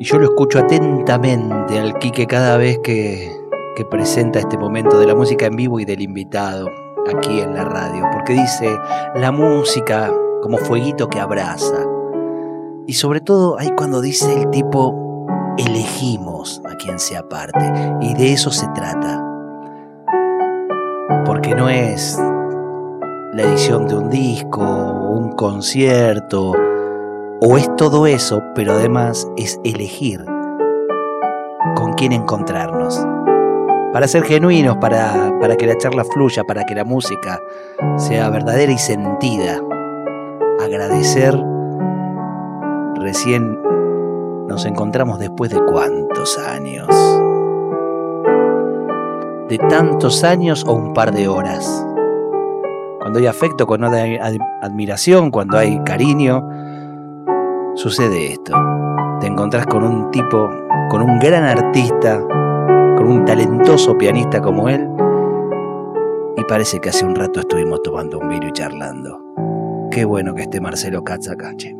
Y yo lo escucho atentamente al Quique cada vez que, que presenta este momento de la música en vivo y del invitado aquí en la radio, porque dice la música como fueguito que abraza. Y sobre todo hay cuando dice el tipo elegimos a quien sea parte, y de eso se trata. Porque no es la edición de un disco, un concierto, o es todo eso, pero además es elegir con quién encontrarnos. Para ser genuinos, para, para que la charla fluya, para que la música sea verdadera y sentida. Agradecer. Recién nos encontramos después de cuántos años. De tantos años o un par de horas. Cuando hay afecto, cuando hay admiración, cuando hay cariño, sucede esto. Te encontrás con un tipo, con un gran artista, con un talentoso pianista como él, y parece que hace un rato estuvimos tomando un vino y charlando. Qué bueno que esté Marcelo Katzacache.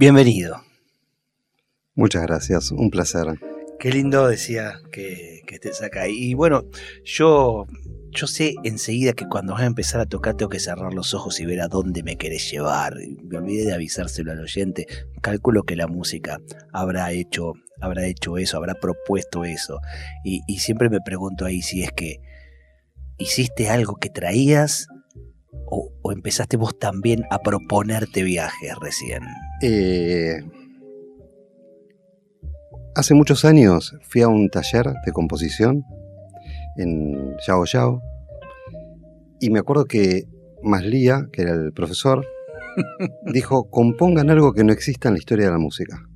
Bienvenido. Muchas gracias, un placer. Qué lindo decía que, estés acá. Y bueno, yo, yo sé enseguida que cuando vas a empezar a tocar tengo que cerrar los ojos y ver a dónde me querés llevar. Me olvidé de avisárselo al oyente. Calculo que la música habrá hecho, habrá hecho eso, habrá propuesto eso. Y, y siempre me pregunto ahí si es que hiciste algo que traías o, empezaste vos también a proponerte viajes recién? Eh, hace muchos años fui a un taller de composición en Yao Yao y me acuerdo que Maslía, que era el profesor, dijo, compongan algo que no exista en la historia de la música.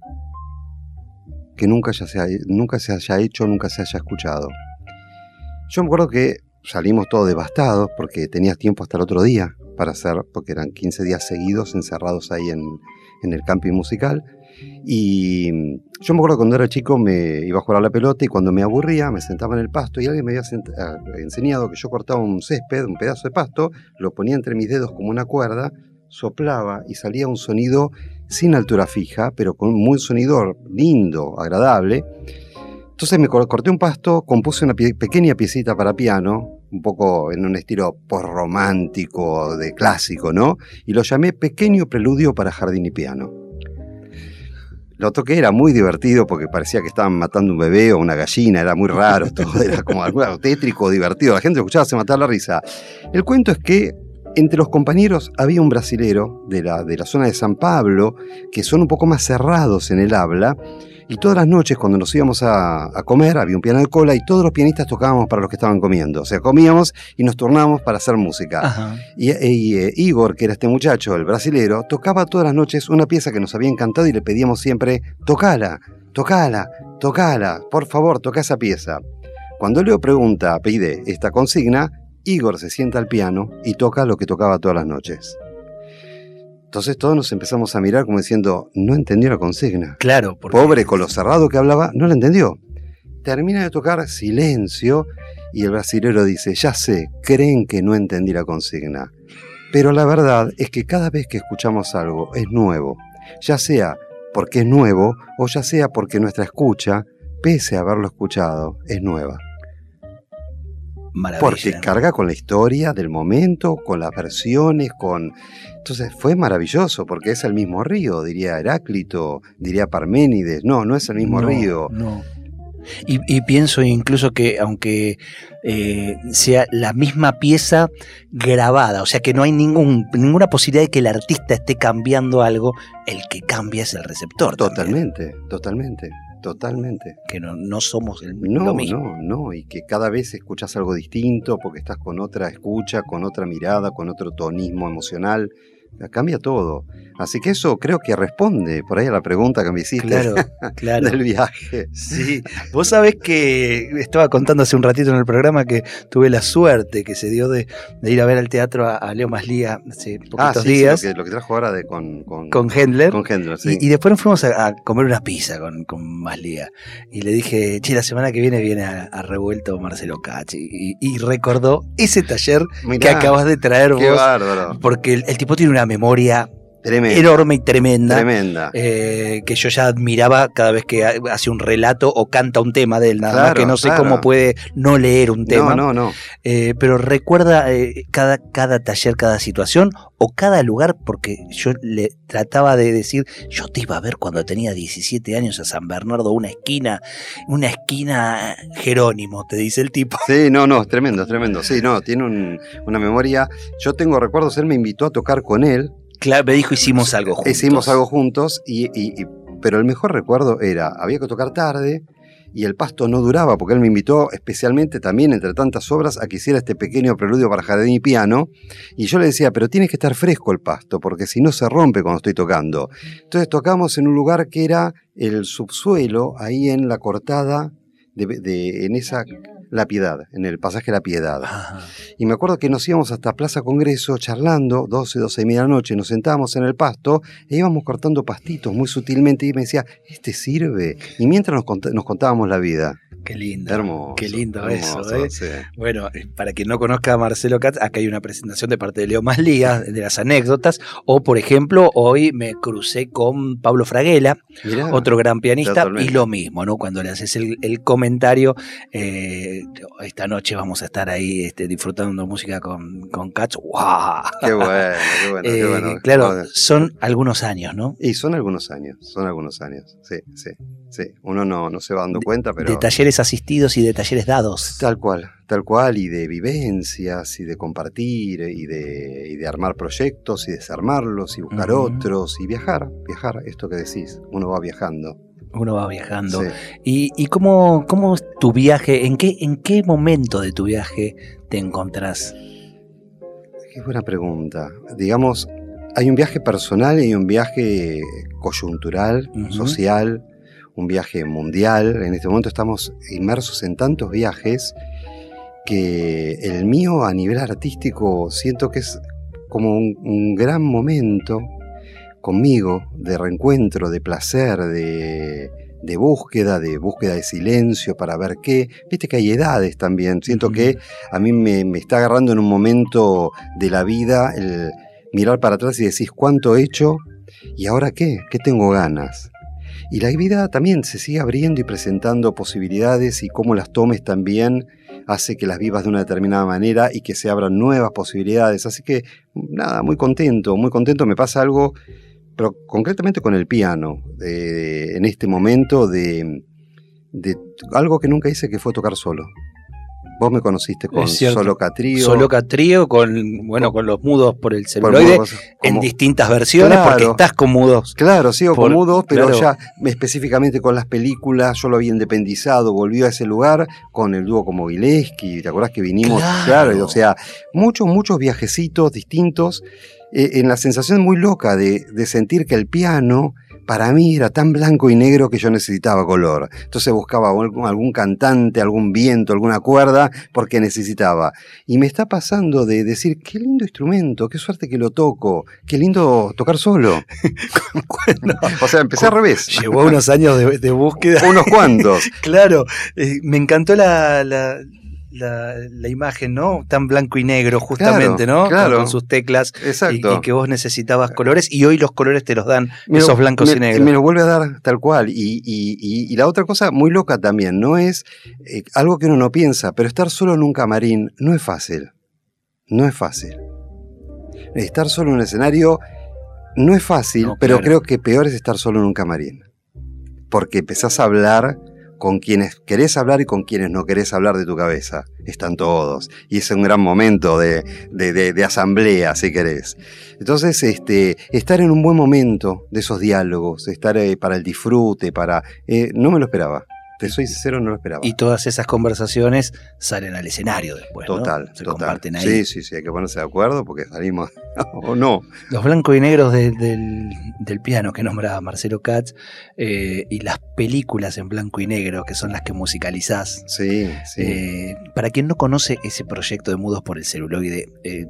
Que nunca, ya se, nunca se haya hecho, nunca se haya escuchado. Yo me acuerdo que salimos todos devastados porque tenías tiempo hasta el otro día para hacer, porque eran 15 días seguidos encerrados ahí en, en el camping musical. Y yo me acuerdo cuando era chico me iba a jugar a la pelota y cuando me aburría me sentaba en el pasto y alguien me había ah, enseñado que yo cortaba un césped, un pedazo de pasto, lo ponía entre mis dedos como una cuerda, soplaba y salía un sonido sin altura fija, pero con un muy sonido lindo, agradable. Entonces me corté un pasto, compuse una pequeña piecita para piano, un poco en un estilo post-romántico, de clásico, ¿no? Y lo llamé Pequeño Preludio para Jardín y Piano. Lo toqué, era muy divertido porque parecía que estaban matando un bebé o una gallina, era muy raro, era como algo tétrico, divertido. La gente lo escuchaba, se mataba la risa. El cuento es que entre los compañeros había un brasilero de la, de la zona de San Pablo, que son un poco más cerrados en el habla, y todas las noches cuando nos íbamos a, comer había un piano de cola y todos los pianistas tocábamos para los que estaban comiendo. O sea, comíamos y nos turnábamos para hacer música. Y, eh, Igor, que era este muchacho, el brasilero, tocaba todas las noches una pieza que nos había encantado y le pedíamos siempre, tocala, tocala, tocala, por favor, toca esa pieza. Cuando Leo pregunta, pide esta consigna, Igor se sienta al piano y toca lo que tocaba todas las noches. Entonces todos nos empezamos a mirar como diciendo, no entendió la consigna. Claro, porque... Pobre con lo cerrado que hablaba, no la entendió. Termina de tocar silencio y el brasilero dice, ya sé, creen que no entendí la consigna. Pero la verdad es que cada vez que escuchamos algo es nuevo, ya sea porque es nuevo o ya sea porque nuestra escucha, pese a haberlo escuchado, es nueva. Porque carga con la historia del momento, con las versiones, con... Entonces fue maravilloso, porque es el mismo río, diría Heráclito, diría Parménides. No, no es el mismo río. No. Y, pienso incluso que aunque eh, sea la misma pieza grabada, o sea que no hay ningún, ninguna posibilidad de que el artista esté cambiando algo, el que cambia es el receptor. Totalmente, totalmente. Totalmente. Que no, no somos el no, mismo. No, no, y que cada vez escuchas algo distinto porque estás con otra escucha, con otra mirada, con otro tonismo emocional. Cambia todo. Así que eso creo que responde por ahí a la pregunta que me hiciste claro, claro. del viaje. Sí, vos sabés que estaba contando hace un ratito en el programa que tuve la suerte que se dio de, ir a ver al teatro a, Leo Maslía hace ah, poquitos días. Sí, lo, que, lo, que, trajo ahora de, con, con, con Hendler. Con Hendler sí. y, después nos fuimos a, comer una pizza con, con Maslía. Y le dije, che, la semana que viene viene a, Revuelto Marcelo Cachi. Y, recordó ese taller que acabas de traer qué vos. Bárbaro. Porque el tipo tiene una memoria enorme y tremenda. Tremenda. Eh, que yo ya admiraba cada vez que hace un relato o canta un tema de él, nada más que no sé cómo puede no leer un tema. No, no, no. Eh, pero recuerda eh, cada, cada taller, cada situación o cada lugar, porque yo le trataba de decir, yo te iba a ver cuando tenía 17 años a San Bernardo, una esquina, una esquina Jerónimo, te dice el tipo. Sí, no, no, es tremendo, es tremendo. Sí, no, tiene una memoria. Yo tengo recuerdos, él me invitó a tocar con él Claro, me dijo hicimos algo juntos. Hicimos algo juntos, y, pero el mejor recuerdo era, había que tocar tarde y el pasto no duraba, porque él me invitó especialmente también, entre tantas obras, a que hiciera este pequeño preludio para jardín y piano. Y yo le decía, pero tiene que estar fresco el pasto, porque si no se rompe cuando estoy tocando. Entonces tocamos en un lugar que era el subsuelo, ahí en la cortada, de, en esa la Piedad, en el pasaje La Piedad. Y me acuerdo que nos íbamos hasta Plaza Congreso charlando, 12, 12 y media de la noche, nos sentábamos en el pasto e íbamos cortando pastitos muy sutilmente y me decía, ¿este sirve? Y mientras nos, nos contábamos la vida. Qué lindo. Hermoso. Qué lindo eso. ¿eh? Bueno, eh, para quien no conozca a Marcelo Katz, acá hay una presentación de parte de Leo Maslía de las anécdotas. O, por ejemplo, hoy me crucé con Pablo Fraguela, otro gran pianista, y lo mismo, ¿no? Cuando le haces el, comentario, eh, esta noche vamos a estar ahí este, disfrutando música con, con Katz. ¡Wow! Qué bueno, qué bueno, qué bueno. Claro, son algunos años, ¿no? Y son algunos años, son algunos años. Sí, sí, sí. Uno no, no se va dando cuenta, pero. De talleres asistidos y de talleres dados. Tal cual, tal cual, y de vivencias, y de compartir, y de, de armar proyectos, y desarmarlos, y buscar otros, y viajar, viajar, esto que decís, uno va viajando. Uno va viajando. ¿Y, y cómo, cómo, es tu viaje? ¿En qué, ¿En qué momento de tu viaje te encontrás? Qué buena pregunta. Digamos, hay un viaje personal y un viaje coyuntural, social, un viaje mundial. En este momento estamos inmersos en tantos viajes que el mío a nivel artístico siento que es como un, un gran momento conmigo de reencuentro, de placer, de, de búsqueda, de búsqueda de silencio para ver qué. Viste que hay edades también. Siento que a mí me, me está agarrando en un momento de la vida el mirar para atrás y decís cuánto he hecho y ahora qué, qué tengo ganas. Y la vida también se sigue abriendo y presentando posibilidades y cómo las tomes también hace que las vivas de una determinada manera y que se abran nuevas posibilidades. Así que nada, muy contento, muy contento. Me pasa algo, pero concretamente con el piano, de- en este momento de, de algo que nunca hice que fue tocar solo. Vos me conociste con. Solo Catrío. Solo Catrío con, bueno, con los mudos por el celuloide en distintas versiones Claro. porque estás con mudos. Claro, sigo Por- con mudos, pero claro. ya específicamente con las películas, yo lo había independizado, volvió a ese lugar con el dúo como Gillespie, ¿te acordás que vinimos? Claro. o sea, muchos, muchos viajecitos distintos, eh, en la sensación muy loca de, de sentir que el piano para mí era tan blanco y negro que yo necesitaba color. Entonces buscaba algún, algún cantante, algún viento, alguna cuerda, porque necesitaba. Y me está pasando de decir, qué lindo instrumento, qué suerte que lo toco, qué lindo tocar solo. o sea, empecé al revés. Llevó unos años de, de búsqueda. Unos cuantos. Claro, eh, me encantó la, la, la- la imagen, ¿no? Tan blanco y negro, justamente, Claro, ¿no? Con- claro. Con, sus teclas. Exacto. y que vos necesitabas colores y hoy los colores te los dan Me esos blancos me, y negros. Me lo vuelve a dar tal cual. Y, y- y- y la otra cosa muy loca también, no es eh, algo que uno no piensa, pero estar solo en un camarín no es fácil. No es fácil. Estar solo en un escenario no es fácil, No, pero claro. creo que peor es estar solo en un camarín. Porque empezás a hablar con quienes querés hablar y con quienes no querés hablar de tu cabeza. Están todos. Y es un gran momento de, de- de- asamblea, si querés. Entonces, este, estar en un buen momento de esos diálogos, estar eh, para el disfrute, para... eh, no me lo esperaba. Te soy sincero, no lo esperaba. Y todas esas conversaciones salen al escenario después. ¿no? total, Se total. comparten ahí. Sí, sí, sí, hay que ponerse de acuerdo porque salimos... o no. Los blancos y negros de- del, del piano que nombraba Marcelo Katz eh, y las películas en blanco y negro que son las que musicalizás. Sí, sí. Eh, para quien no conoce ese proyecto de Mudos por el celuloide, eh,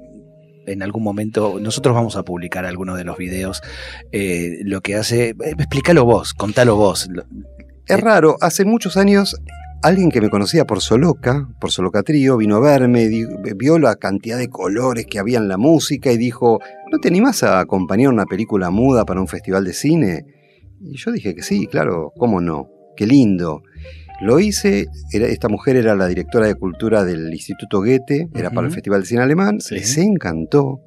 en algún momento nosotros vamos a publicar algunos de los videos. eh, lo que hace, explícalo vos, contalo vos. Lo- Es raro, hace muchos años alguien que me conocía por Soloca, por Soloca Trío, vino a verme, vio la cantidad de colores que había en la música y dijo, ¿no te animás a acompañar una película muda para un festival de cine? Y yo dije que sí, claro, ¿cómo no? Qué lindo. Lo hice, era- esta mujer era la directora de cultura del Instituto Goethe, era para el. Festival de Cine Alemán, Sí. les encantó.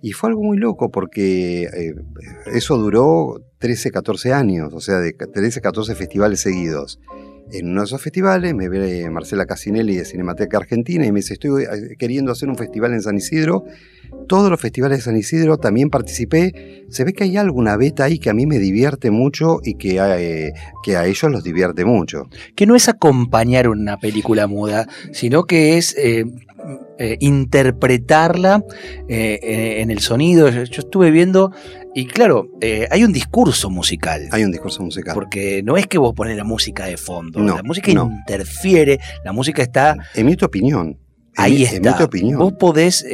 Y fue algo muy loco porque eh, eso duró 13, 14 años, o sea, de 13, 14 festivales seguidos. En uno de esos festivales me ve Marcela Casinelli de Cinemateca Argentina y me dice, estoy eh, queriendo hacer un festival en San Isidro. Todos los festivales de San Isidro también participé. Se ve que hay alguna beta ahí que a mí me divierte mucho y que, eh, que a ellos los divierte mucho. que no es acompañar una película muda, sino que es eh, eh, interpretarla eh, eh, en el sonido. Yo, yo estuve viendo, y claro, eh, hay un discurso musical. Hay un discurso musical. Porque no es que vos pones la música de fondo, No, la música no. interfiere, la música está Emito opinión. ahí Emi- está. Opinión. Vos podés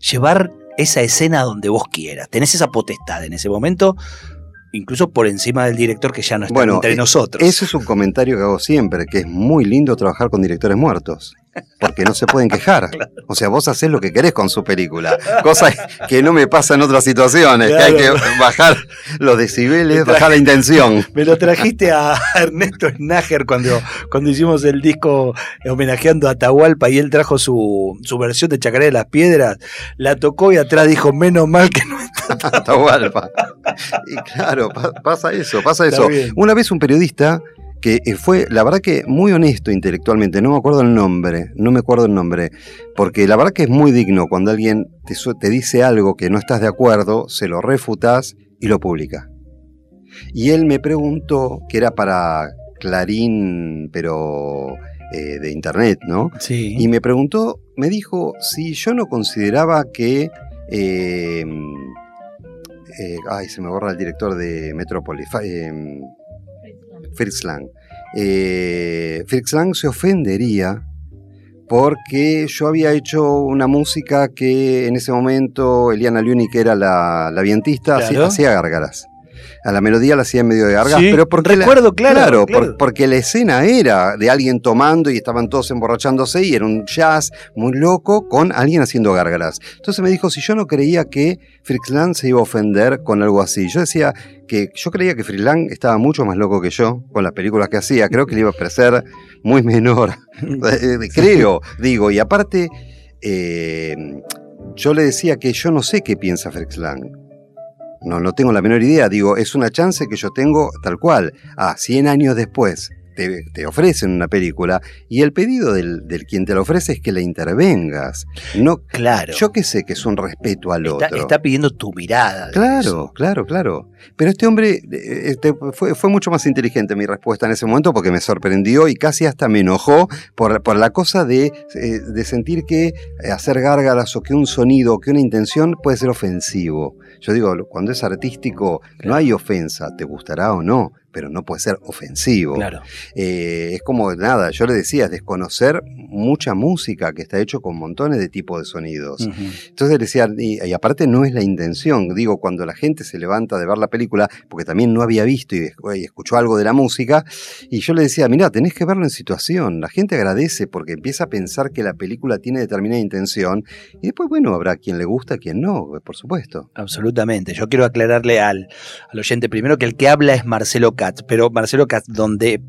llevar esa escena donde vos quieras. Tenés esa potestad en ese momento, incluso por encima del director que ya no está Bueno, entre nosotros. Ese es un comentario que hago siempre, que es muy lindo trabajar con directores muertos. Porque no se pueden quejar. O sea, vos haces lo que querés con su película. Cosa que no me pasa en otras situaciones, que hay que bajar los decibeles, bajar la intención. Me lo trajiste a Ernesto Snager cuando, cuando hicimos el disco homenajeando a Atahualpa y él trajo su, su versión de Chacaré de las Piedras, la tocó y atrás dijo, menos mal que no está. Atahualpa. Y claro, pa- pasa eso, pasa eso. Una vez un periodista que eh, fue, la verdad que muy honesto intelectualmente, no me acuerdo el nombre, no me acuerdo el nombre, porque la verdad que es muy digno cuando alguien te, te dice algo que no estás de acuerdo, se lo refutas y lo publica. Y él me preguntó, que era para Clarín, pero eh, de internet, ¿no? Sí. Y me preguntó, me dijo si yo no consideraba que eh, eh, ay, se me borra el director de Metrópolis, eh, Fritz Lang. Eh, Fritz Lang se ofendería porque yo había hecho una música que en ese momento Eliana Liuni, que era la, la vientista, hacía- hacía gárgaras. A la melodía la hacía en medio de gargas, Sí, pero porque recuerdo, la, claro, por- claro. porque la escena era de alguien tomando y estaban todos emborrachándose y era un jazz muy loco con alguien haciendo gárgaras. Entonces me dijo si yo no creía que Fritz Lang se iba a ofender con algo así. Yo decía que yo creía que Fritz Lang estaba mucho más loco que yo con las películas que hacía. Creo que le iba a parecer muy menor. Eh, Creo, digo, y aparte, eh, yo le decía que yo no sé qué piensa Fritz Lang. No, no tengo la menor idea. Digo, es una chance que yo tengo tal cual. Ah, 100 años después te, te ofrecen una película y el pedido del, del quien te la ofrece es que la intervengas. No, Claro. Yo que sé que es un respeto al está, otro. está pidiendo tu mirada. Claro, claro, claro. Pero este hombre eh, este, fue, fue mucho más inteligente mi respuesta en ese momento porque me sorprendió y casi hasta me enojó por, por la cosa de, eh, de sentir que hacer gárgaras o que un sonido o que una intención puede ser ofensivo. Yo digo, cuando es artístico no hay ofensa, te gustará o no, pero no puede ser ofensivo. Claro. Eh, es como nada, yo le decía, es desconocer mucha música que está hecho con montones de tipos de sonidos. Entonces le decía, y, y aparte no es la intención, digo, cuando la gente se levanta de ver la película, porque también no había visto y, y escuchó algo de la música, y yo le decía, mira, tenés que verlo en situación, la gente agradece porque empieza a pensar que la película tiene determinada intención, y después, bueno, habrá quien le gusta, quien no, por supuesto. Absolutamente. Yo quiero aclararle al, al oyente primero que el que habla es Marcelo Pero Marcelo Katz, donde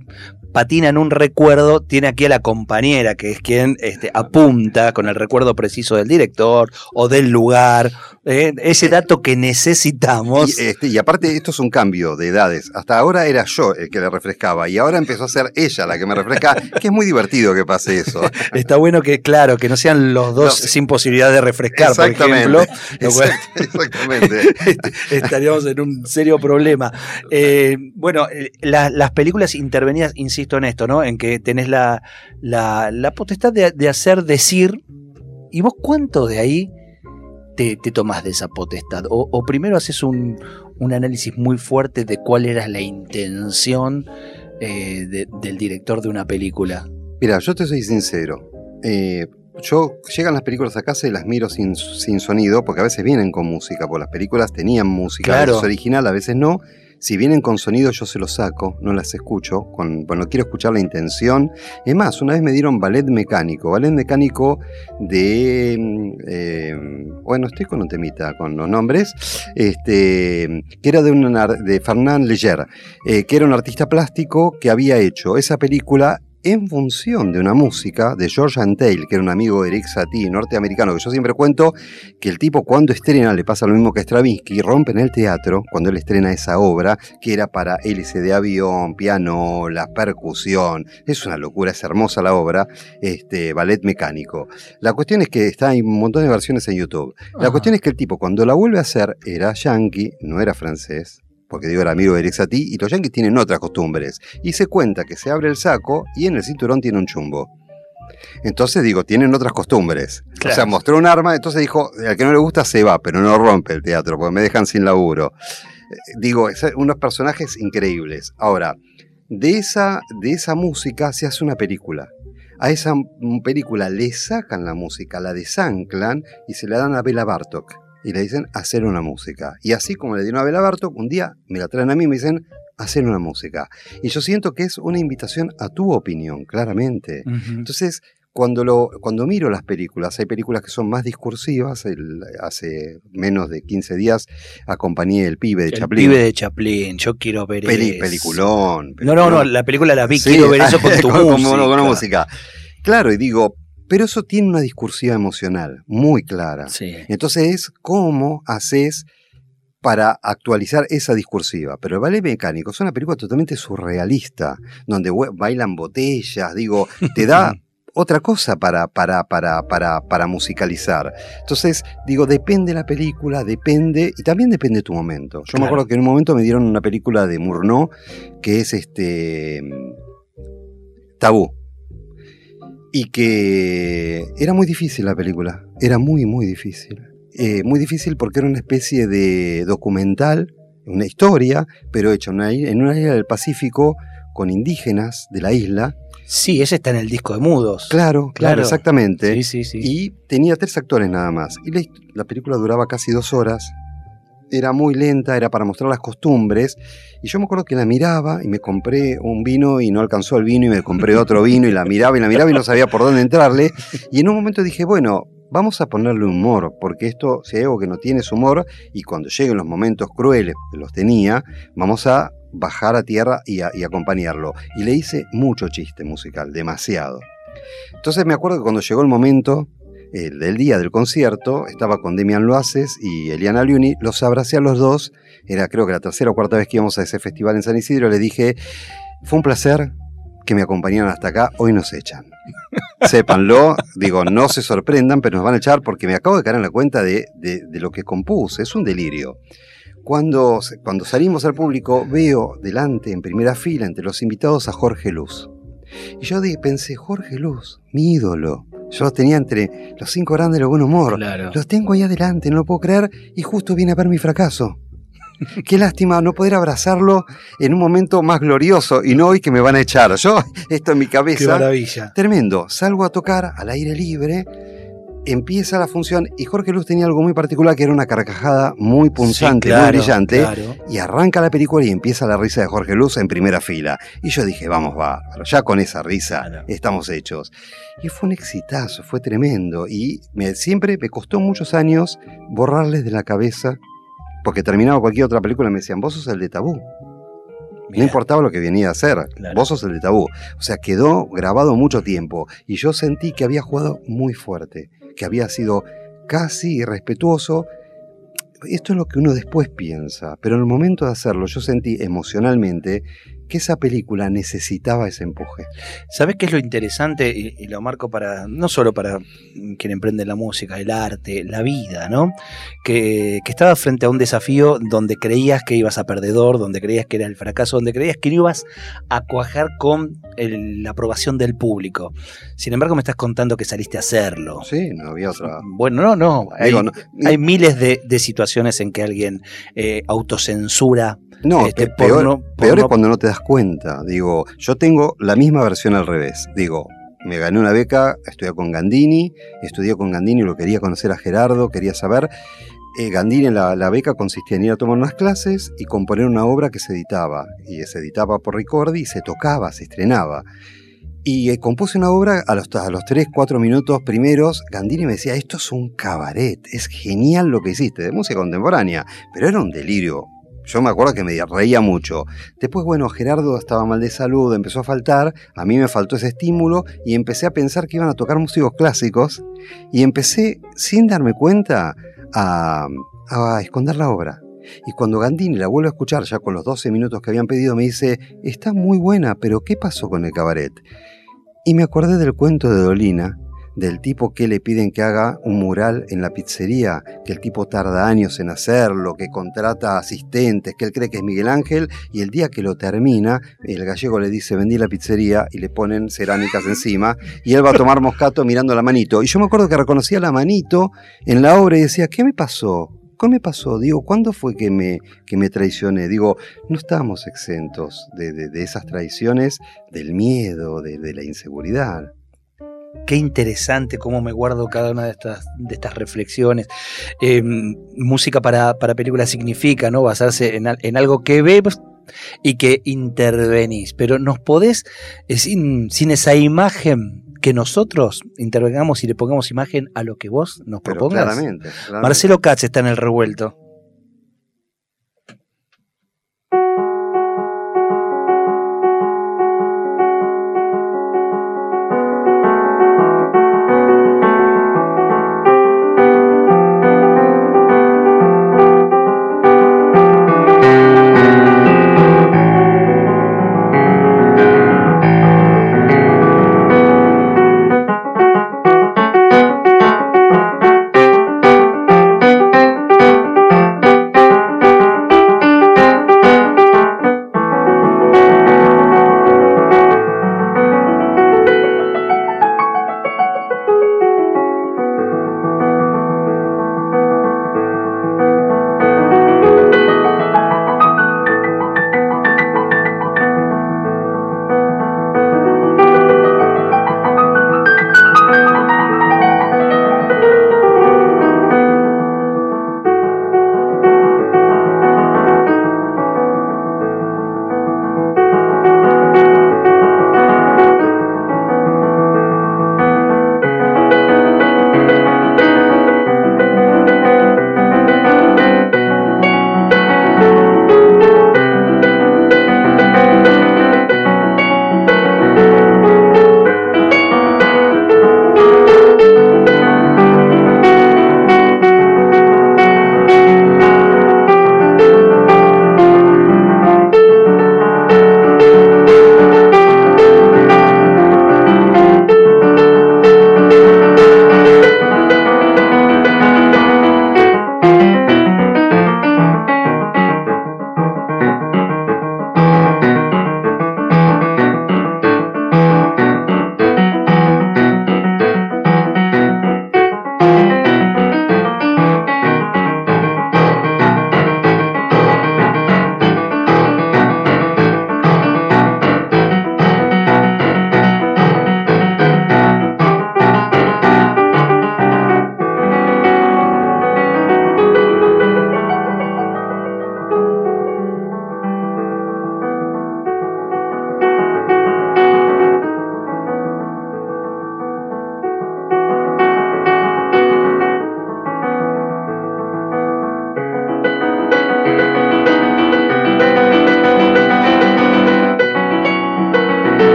patina en un recuerdo, tiene aquí a la compañera, que es quien este, apunta con el recuerdo preciso del director o del lugar, eh, ese dato que necesitamos. Y, este, y aparte, esto es un cambio de edades. Hasta ahora era yo el que le refrescaba, y ahora empezó a ser ella la que me refresca, que es muy divertido que pase eso. Está bueno que, claro, que no sean los dos No. sin posibilidad de refrescar, por ejemplo. Exact- Exactamente. este, estaríamos en un serio problema. Eh, bueno, eh, la- las películas intervenidas, insisto en esto, ¿no? En que tenés la, la, la potestad de, de hacer decir, ¿y vos cuánto de ahí te, te tomás de esa potestad? O, o primero haces un, un análisis muy fuerte de cuál era la intención eh, de- del director de una película. Mira, yo te soy sincero. Eh, yo llegan las películas a casa y las miro sin, sin sonido, porque a veces vienen con música, porque las películas tenían música, a Claro. veces original, a veces no. Si vienen con sonido, yo se los saco, no las escucho. Bueno, quiero escuchar la intención. Es más, una vez me dieron ballet mecánico, ballet mecánico de. mm, eh, bueno, estoy con un temita con los nombres. Este, que era de, un, ar- de Fernand Leger, eh, que era un artista plástico que había hecho esa película en función de una música de George Antheil, que era un amigo de Eric Satie, norteamericano, que yo siempre cuento que el tipo cuando estrena, le pasa lo mismo que a Stravinsky, rompe en el teatro, cuando él estrena esa obra, que era para hélice de avión, piano, la percusión, es una locura, es hermosa la obra, este, ballet mecánico. La cuestión es que está, hay un montón de versiones en YouTube. La Ajá. cuestión es que el tipo cuando la vuelve a hacer era yankee, no era francés, porque digo era amigo de Eric Satie, y los yankees tienen otras costumbres. Y se cuenta que se abre el saco y en el cinturón tiene un chumbo. Entonces digo, tienen otras costumbres. O sea, Claro. mostró un arma, entonces dijo, al que no le gusta se va, pero no rompe el teatro, porque me dejan sin laburo. Eh, Digo, es- unos personajes increíbles. Ahora, de esa, de esa música se hace una película. A esa película le sacan la música, la desanclan y se la dan a Bela Bartok. Y le dicen hacer una música. Y así como le dieron a Bela Bartok, un día me la traen a mí y me dicen hacer una música. Y yo siento que es una invitación a tu opinión, claramente. Entonces, cuando, lo, cuando miro las películas, hay películas que son más discursivas. El- hace menos de 15 días acompañé El pibe de El Chaplin. pibe de Chaplin, yo quiero ver Peli- eso. peliculón, No, no, no, la película la vi, Sí, quiero ver eso con tu con- con- música. con una música. Claro, y digo, pero eso tiene una discursiva emocional muy clara. Sí. Entonces es cómo haces para actualizar esa discursiva. Pero el ballet mecánico es una película totalmente surrealista, donde bailan botellas, digo, te da otra cosa para, para, para, para, para musicalizar. Entonces, digo, depende la película, depende, y también depende tu momento. Yo me acuerdo que en un momento me dieron una película de Murnau, que es este Tabú. Y que era muy difícil la película, era muy, muy difícil. eh, muy difícil porque era una especie de documental, una historia, pero hecha en una, en una isla del Pacífico con indígenas de la isla. Sí, ese está en el disco de mudos. Claro, claro, Claro. exactamente. Sí, sí, sí. Y tenía tres actores nada más. Y la película duraba casi dos horas. Era muy lenta, era para mostrar las costumbres. Y yo me acuerdo que la miraba y me compré un vino y no alcanzó el vino y me compré otro vino y la miraba y la miraba y no sabía por dónde entrarle. Y en un momento dije, bueno, vamos a ponerle humor, porque esto, si hay que no tiene es humor, y cuando lleguen los momentos crueles, los tenía, vamos a bajar a tierra y, y acompañarlo. Y le hice mucho chiste musical, demasiado. Entonces me acuerdo que cuando llegó el momento eh, del día del concierto, estaba con Demian Loaces y Eliana Liuni, los abracé a los dos, era creo que la tercera o cuarta vez que íbamos a ese festival en San Isidro, le dije, fue un placer que me acompañaran hasta acá, hoy nos echan. Sépanlo, digo, no se sorprendan, pero nos van a echar porque me acabo de caer en la cuenta de, de- de lo que compuse, es un delirio. Cuando, cuando salimos al público, veo delante, en primera fila, entre los invitados, a Jorge Luz. Y yo pensé, Jorge Luz, mi ídolo. Yo los tenía entre los cinco grandes de buen humor. Claro. Los tengo ahí adelante, no lo puedo creer, y justo viene a ver mi fracaso. Qué lástima no poder abrazarlo en un momento más glorioso y no hoy que me van a echar. Yo, esto en mi Qué cabeza. maravilla. Tremendo. Salgo a tocar al aire libre, empieza la función y Jorge Luz tenía algo muy particular que era una carcajada muy punzante, Sí, claro, muy brillante. claro. Y arranca la película y empieza la risa de Jorge Luz en primera fila. Y yo dije, vamos, bárbaro, ya con esa risa Claro. estamos hechos. Y fue un exitazo, fue tremendo. Y me- siempre me costó muchos años borrarles de la cabeza, porque terminaba cualquier otra película y me decían, vos sos el de tabú. No importaba lo que venía a hacer, Claro. vos sos el de tabú. O sea, quedó grabado mucho tiempo. Y yo sentí que había jugado muy fuerte, que había sido casi irrespetuoso. Esto es lo que uno después piensa, pero en el momento de hacerlo yo sentí emocionalmente que esa película necesitaba ese empuje. ¿Sabes qué es lo interesante? Y, y lo marco para, no solo para quien emprende la música, el arte, la vida, ¿no? Que, que estaba frente a un desafío donde creías que ibas a perdedor, donde creías que era el fracaso, donde creías que no ibas a cuajar con el- la aprobación del público. Sin embargo, me estás contando que saliste a hacerlo. Sí, no había otra. Bueno, no, no. Hay, Digo, no, hay miles de, de situaciones en que alguien eh, autocensura. no, este, peor, es cuando no te das cuenta. Digo, yo tengo la misma versión al revés. Digo, me gané una beca, estudié con Gandini, estudié con Gandini, lo quería conocer a Gerardo, quería saber. Eh, Gandini, la, la beca consistía en ir a tomar unas clases y componer una obra que se editaba. Y se editaba por Ricordi y se tocaba, se estrenaba. Y eh, compuse una obra a los, a los 3, 4 minutos primeros. Gandini me decía, esto es un cabaret, es genial lo que hiciste, de música contemporánea. Pero era un delirio. Yo me acuerdo que me reía mucho. Después, bueno, Gerardo estaba mal de salud, empezó a faltar, a mí me faltó ese estímulo y empecé a pensar que iban a tocar músicos clásicos y empecé, sin darme cuenta, a, a esconder la obra. Y cuando Gandini la vuelve a escuchar, ya con los 12 minutos que habían pedido, me dice, está muy buena, pero ¿qué pasó con el cabaret? Y me acordé del cuento de Dolina, del tipo que le piden que haga un mural en la pizzería, que el tipo tarda años en hacerlo, que contrata asistentes, que él cree que es Miguel Ángel, y el día que lo termina, el gallego le dice, vendí la pizzería, y le ponen cerámicas encima, y él va a tomar moscato mirando la manito. Y yo me acuerdo que reconocía la manito en la obra y decía, ¿qué me pasó? ¿Qué me pasó? Digo, ¿cuándo fue que me, que me traicioné? Digo, no estábamos exentos de, de- esas traiciones, del miedo, de, de la inseguridad. Qué interesante cómo me guardo cada una de estas, de estas reflexiones. Eh, música para, para películas significa, ¿no? Basarse en, en algo que ves y que intervenís. Pero nos podés, eh, sin, sin esa imagen, que nosotros intervengamos y le pongamos imagen a lo que vos nos propongas. claramente, claramente. Marcelo Katz está en el revuelto.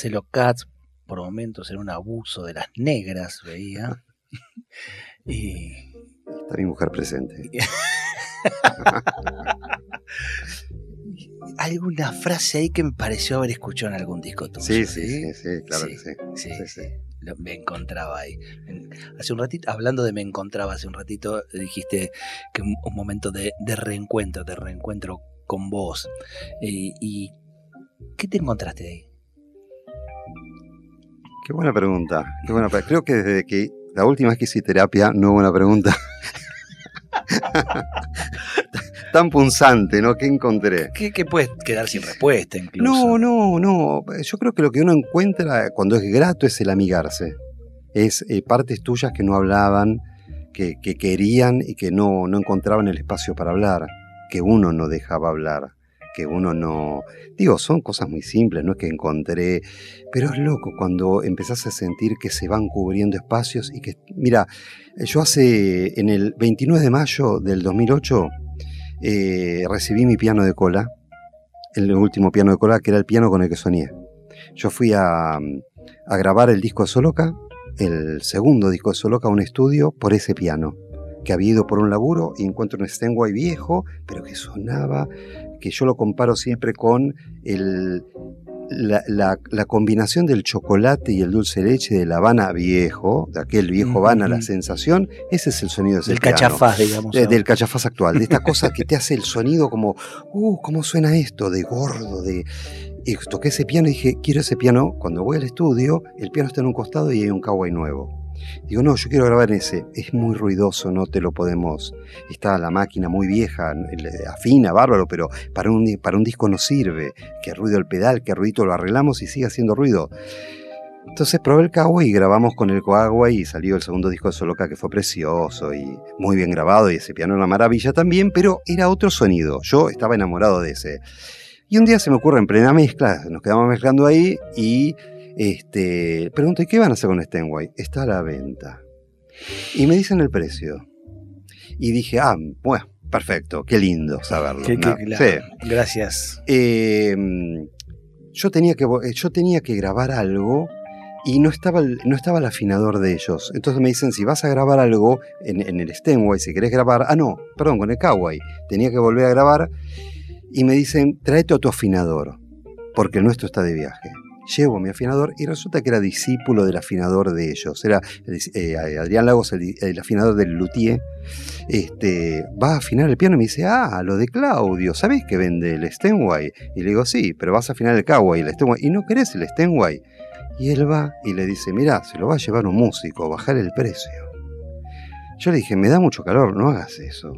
Marcelo Katz, por momentos era un abuso de las negras, veía. y... Está mi mujer presente. Alguna frase ahí que me pareció haber escuchado en algún disco tuyo. Sí, sí, sí, claro que sí. Sí, sí, me encontraba ahí. Hace un ratito, hablando de me encontraba hace un ratito, dijiste que un, momento de, reencuentro, de reencuentro con vos. Eh, ¿Y qué te encontraste ahí? Qué buena pregunta. Qué buena Creo que desde que la última vez que hice terapia no hubo una pregunta tan punzante, ¿no? ¿Qué encontré? ¿Qué, puede quedar sin respuesta incluso? No, no, no. Yo creo que lo que uno encuentra cuando es grato es el amigarse. Es eh, partes tuyas que no hablaban, que, querían y que no, no encontraban el espacio para hablar, que uno no dejaba hablar que uno no... Digo, son cosas muy simples, no es que encontré, pero es loco cuando empezás a sentir que se van cubriendo espacios y que, mira, yo hace, en el 29 de mayo del 2008, eh, recibí mi piano de cola, el último piano de cola, que era el piano con el que soñé. Yo fui a, grabar el disco de Soloca, el segundo disco de Soloca, un estudio por ese piano que había ido por un laburo y encuentro un Steinway viejo, pero que sonaba, que yo lo comparo siempre con el, la, combinación del chocolate y el dulce leche de la Habana viejo, de aquel viejo Habana, la sensación, ese es el sonido de Del cachafaz, digamos. del cachafaz actual, de esta cosa que te hace el sonido como, uh, ¿cómo suena esto? De gordo, de... Y toqué ese piano y dije, quiero ese piano. Cuando voy al estudio, el piano está en un costado y hay un kawaii nuevo. Digo, no, yo quiero grabar en ese. Es muy ruidoso, no te lo podemos. Está la máquina muy vieja, afina, bárbaro, pero para un, para un disco no sirve. Que ruido el pedal, que ruido lo arreglamos y sigue haciendo ruido. Entonces probé el Kawa y grabamos con el Coagua y salió el segundo disco de Soloca que fue precioso y muy bien grabado y ese piano era una maravilla también, pero era otro sonido. Yo estaba enamorado de ese. Y un día se me ocurre en plena mezcla, nos quedamos mezclando ahí y este, pregunto, ¿y qué van a hacer con Stenway? Está a la venta. Y me dicen el precio. Y dije, ah, bueno, perfecto, qué lindo saberlo. sí. Gracias. Em, yo, tenía que, yo tenía que grabar algo y no estaba, el, no estaba el afinador de ellos. Entonces me dicen, si vas a grabar algo en, en el Stenway, si querés grabar, ah, no, perdón, con el Kawai, tenía que volver a grabar. Y me dicen, tráete a tu afinador, porque el nuestro está de viaje llevo mi afinador y resulta que era discípulo del afinador de ellos. Era eh, Adrián Lagos, el, afinador del luthier. Este, va a afinar el piano y me dice, ah, lo de Claudio, ¿sabés que vende el Stenway? Y le digo, sí, pero vas a afinar el Kawai, el Stenway, y no querés el Stenway. Y él va y le dice, mirá, se lo va a llevar un músico, bajar el precio. Yo le dije, me da mucho calor, no hagas eso.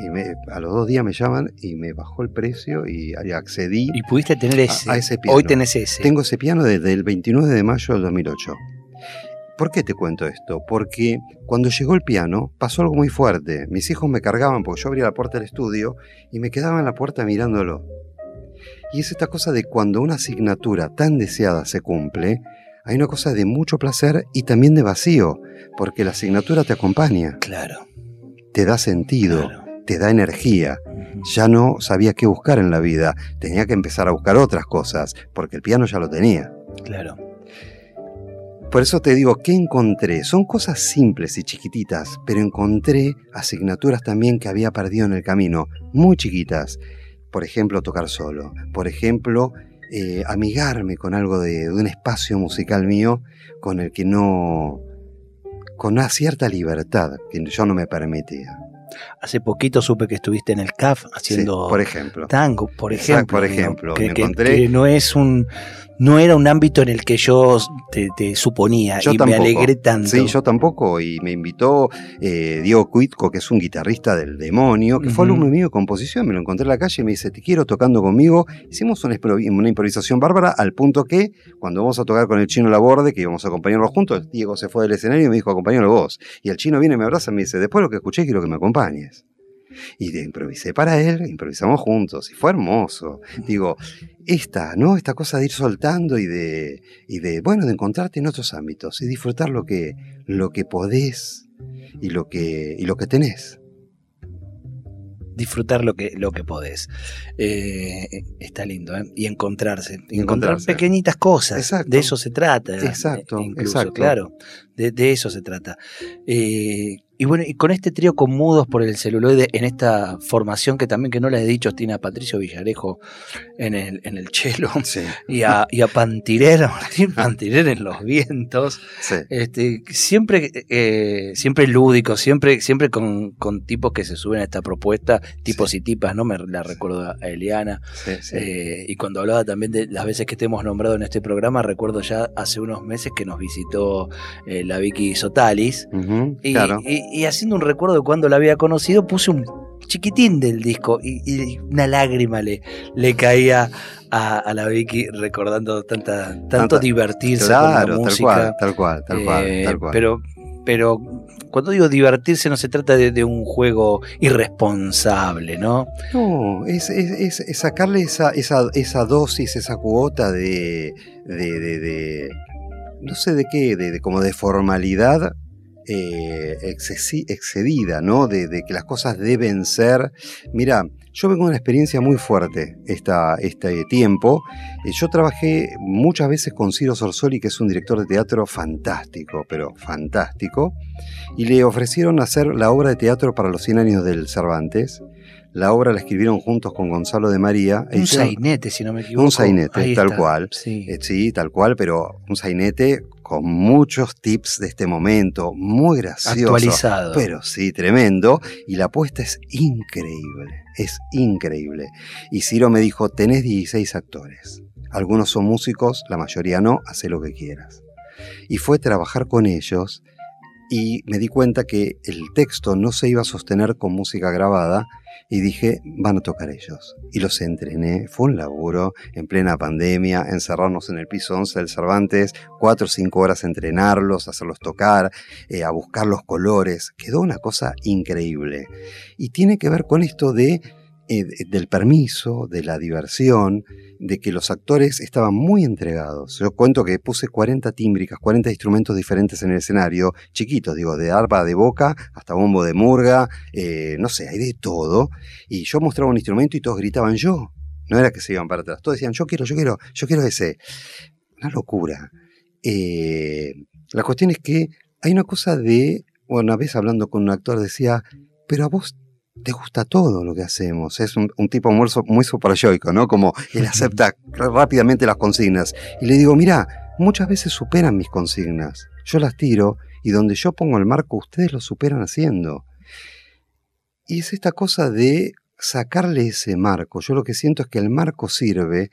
Y a los dos días me llaman y me bajó el precio y accedí. Y pudiste tener ese. A, ese piano. Hoy tenés ese. Tengo ese piano desde el 29 de mayo del 2008. ¿Por qué te cuento esto? Porque cuando llegó el piano pasó algo muy fuerte. Mis hijos me cargaban porque yo abría la puerta del estudio y me quedaba en la puerta mirándolo. Y es esta cosa de cuando una asignatura tan deseada se cumple, hay una cosa de mucho placer y también de vacío, porque la asignatura te acompaña. Claro. Te da sentido te da energía. Ya no sabía qué buscar en la vida, tenía que empezar a buscar otras cosas, porque el piano ya lo tenía. Claro. Por eso te digo, ¿qué encontré? Son cosas simples y chiquititas, pero encontré asignaturas también que había perdido en el camino, muy chiquitas. Por ejemplo, tocar solo. Por ejemplo, eh, amigarme con algo de, de un espacio musical mío con el que no... con una cierta libertad que yo no me permitía. Hace poquito supe que estuviste en el CAF haciendo por ejemplo. tango, por ejemplo. por ejemplo, que, que, no es un no era un ámbito en el que yo te, suponía y me alegré tanto. Sí, yo tampoco. Y me invitó eh, Diego Cuitco, que es un guitarrista del demonio, que fue alumno mío de composición. Me lo encontré en la calle y me dice, te quiero tocando conmigo. Hicimos una, una improvisación bárbara al punto que cuando vamos a tocar con el chino Laborde, que íbamos a acompañarlo juntos, Diego se fue del escenario y me dijo, acompañalo vos. Y el chino viene, me abraza y me dice, después de lo que escuché quiero que me acompañes. Y de improvisé para él, improvisamos juntos y fue hermoso. Digo, esta, ¿no? Esta cosa de ir soltando y de, y de, bueno, de encontrarte en otros ámbitos y disfrutar lo que, lo que podés y lo que, y lo que tenés. disfrutar lo que, lo que podés. Eh, está lindo, ¿eh? Y encontrarse. Y encontrar encontrarse. pequeñitas cosas. Exacto. De eso se trata. Exacto, eh, incluso, exacto. Claro, de, de eso se trata. Eh, y bueno, y con este trío con mudos por el celuloide, en esta formación que también, que no les he dicho, tiene a Patricio Villarejo en el, en el cello Sí, y a, y a Pantirer, a Martín Pantirer en los vientos. sí. Este, siempre, eh, siempre lúdico, siempre, siempre con, con tipos que se suben a esta propuesta, tipos y tipas, ¿no? Me la recuerdo a Eliana. Eh, y cuando hablaba también de las veces que te hemos nombrado en este programa, recuerdo ya hace unos meses que nos visitó eh, la Vicky Sotalis. Y, claro. y- y haciendo un recuerdo de cuando la había conocido, puse un chiquitín del disco y, y una lágrima le, le caía a, a la Vicky recordando tanta, tanto Tanta- divertirse con la Claro, tal música. cual, tal cual, tal cual, Eh, tal cual. Pero, pero cuando digo divertirse no se trata de, de un juego irresponsable, ¿no? No, es, es- es- es sacarle esa, esa, esa dosis, esa cuota de, de, de- de- no sé de qué, de, de como de formalidad eh, excedida, ¿no? De, de que las cosas deben ser. Mira, yo vengo de una experiencia muy fuerte esta, este tiempo. Eh, yo trabajé muchas veces con Ciro Sorsoli, que es un director de teatro fantástico, pero fantástico, y le ofrecieron hacer la obra de teatro para los 100 años del Cervantes. La obra la escribieron juntos con Gonzalo de María. e Un hicieron- sainete, si no me equivoco. Un sainete, Ahí tal está, cual. Sí. eh, sí, tal cual, pero un sainete con muchos tips de este momento, muy gracioso. Actualizado. Pero sí, tremendo. Y la apuesta es increíble, es increíble. Y Ciro me dijo, tenés 16 actores. Algunos son músicos, la mayoría no, haz lo que quieras. Y fue trabajar con ellos y me di cuenta que el texto no se iba a sostener con música grabada y dije, van a tocar ellos. Y los entrené, fue un laburo en plena pandemia, encerrarnos en el piso 11 del Cervantes, cuatro o cinco horas entrenarlos, hacerlos tocar, eh, a buscar los colores. Quedó una cosa increíble. Y tiene que ver con esto de, eh, de- del permiso, de la diversión, de que los actores estaban muy entregados. Yo cuento que puse 40 tímbricas, 40 instrumentos diferentes en el escenario, chiquitos, digo, de arpa de boca hasta bombo de murga, eh, no sé, hay de todo. Y yo mostraba un instrumento y todos gritaban yo. No era que se iban para atrás, todos decían yo quiero, yo quiero, yo quiero ese. Una locura. Eh, la cuestión es que hay una cosa de, una vez hablando con un actor decía, pero a vos te gusta todo lo que hacemos. Es un, un tipo muy, muy ¿no? Como él acepta rápidamente las consignas. Y le digo, mira, muchas veces superan mis consignas. Yo las tiro y donde yo pongo el marco, ustedes lo superan haciendo. Y es esta cosa de sacarle ese marco. Yo lo que siento es que el marco sirve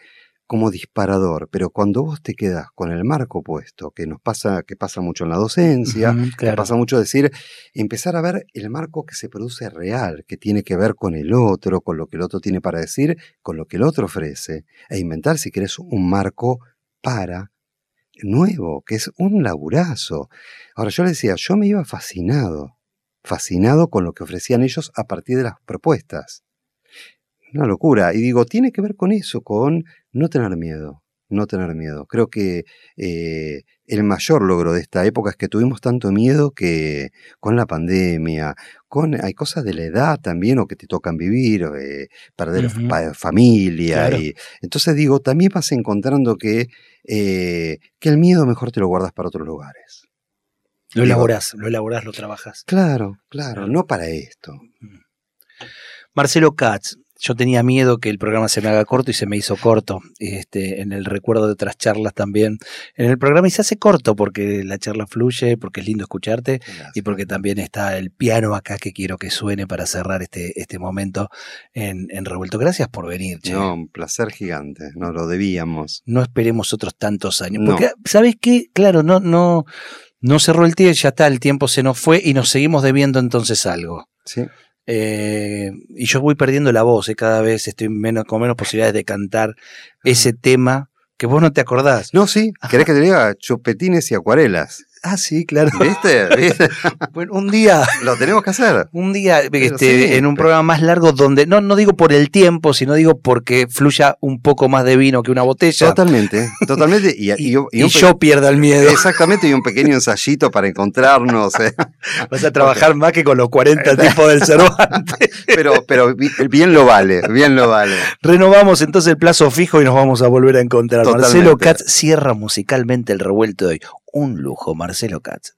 como disparador, pero cuando vos te quedas con el marco puesto, que nos pasa, que pasa mucho en la docencia, me claro. pasa mucho decir, empezar a ver el marco que se produce real, que tiene que ver con el otro, con lo que el otro tiene para decir, con lo que el otro ofrece, e inventar, si querés, un marco para nuevo, que es un laburazo. Ahora, yo le decía, yo me iba fascinado, fascinado con lo que ofrecían ellos a partir de las propuestas. Una locura. Y digo, tiene que ver con eso, con no tener miedo, no tener miedo. Creo que eh, el mayor logro de esta época es que tuvimos tanto miedo que con la pandemia, con hay cosas de la edad también o que te tocan vivir, eh, perder pa- familia. Claro. Y, entonces digo, también vas encontrando que, eh, que el miedo mejor te lo guardas para otros lugares. Lo Digo- elaborás, lo elaborás, lo trabajas. Claro, claro, no para esto. Marcelo Katz, yo tenía miedo que el programa se me haga corto y se me hizo corto. Este, en el recuerdo de otras charlas también. En el programa y se hace corto porque la charla fluye, porque es lindo escucharte y porque también está el piano acá que quiero que suene para cerrar este, este momento en, en Revuelto. Gracias por venir, che. No, un placer gigante, nos lo debíamos. no esperemos otros tantos años. No. Porque, ¿sabes qué? Claro, no, no, no cerró el tiempo, ya está, el tiempo se nos fue y nos seguimos debiendo entonces algo. Sí. Eh, y yo voy perdiendo la voz, eh, cada vez estoy menos, con menos posibilidades de cantar ese tema que vos no te acordás. No, sí, querés que te diga chupetines y acuarelas. Ah, sí, claro. ¿Viste? ¿Viste? Bueno, un día, Lo tenemos que hacer. un día este, sí, en un pero- programa más largo donde, no, no digo por el tiempo, sino digo porque fluya un poco más de vino que una botella Totalmente, totalmente. Y, y- y, y un y pe- yo pierda el miedo. Exactamente, y un pequeño ensayito para encontrarnos. eh. Vas a trabajar más que con los 40 tipos del Cervantes. Pero, pero bi- bien lo vale, bien lo vale. Renovamos entonces el plazo fijo y nos vamos a volver a encontrar. Totalmente. Marcelo Katz cierra musicalmente el revuelto de hoy. Un lujo, Marcelo Katz.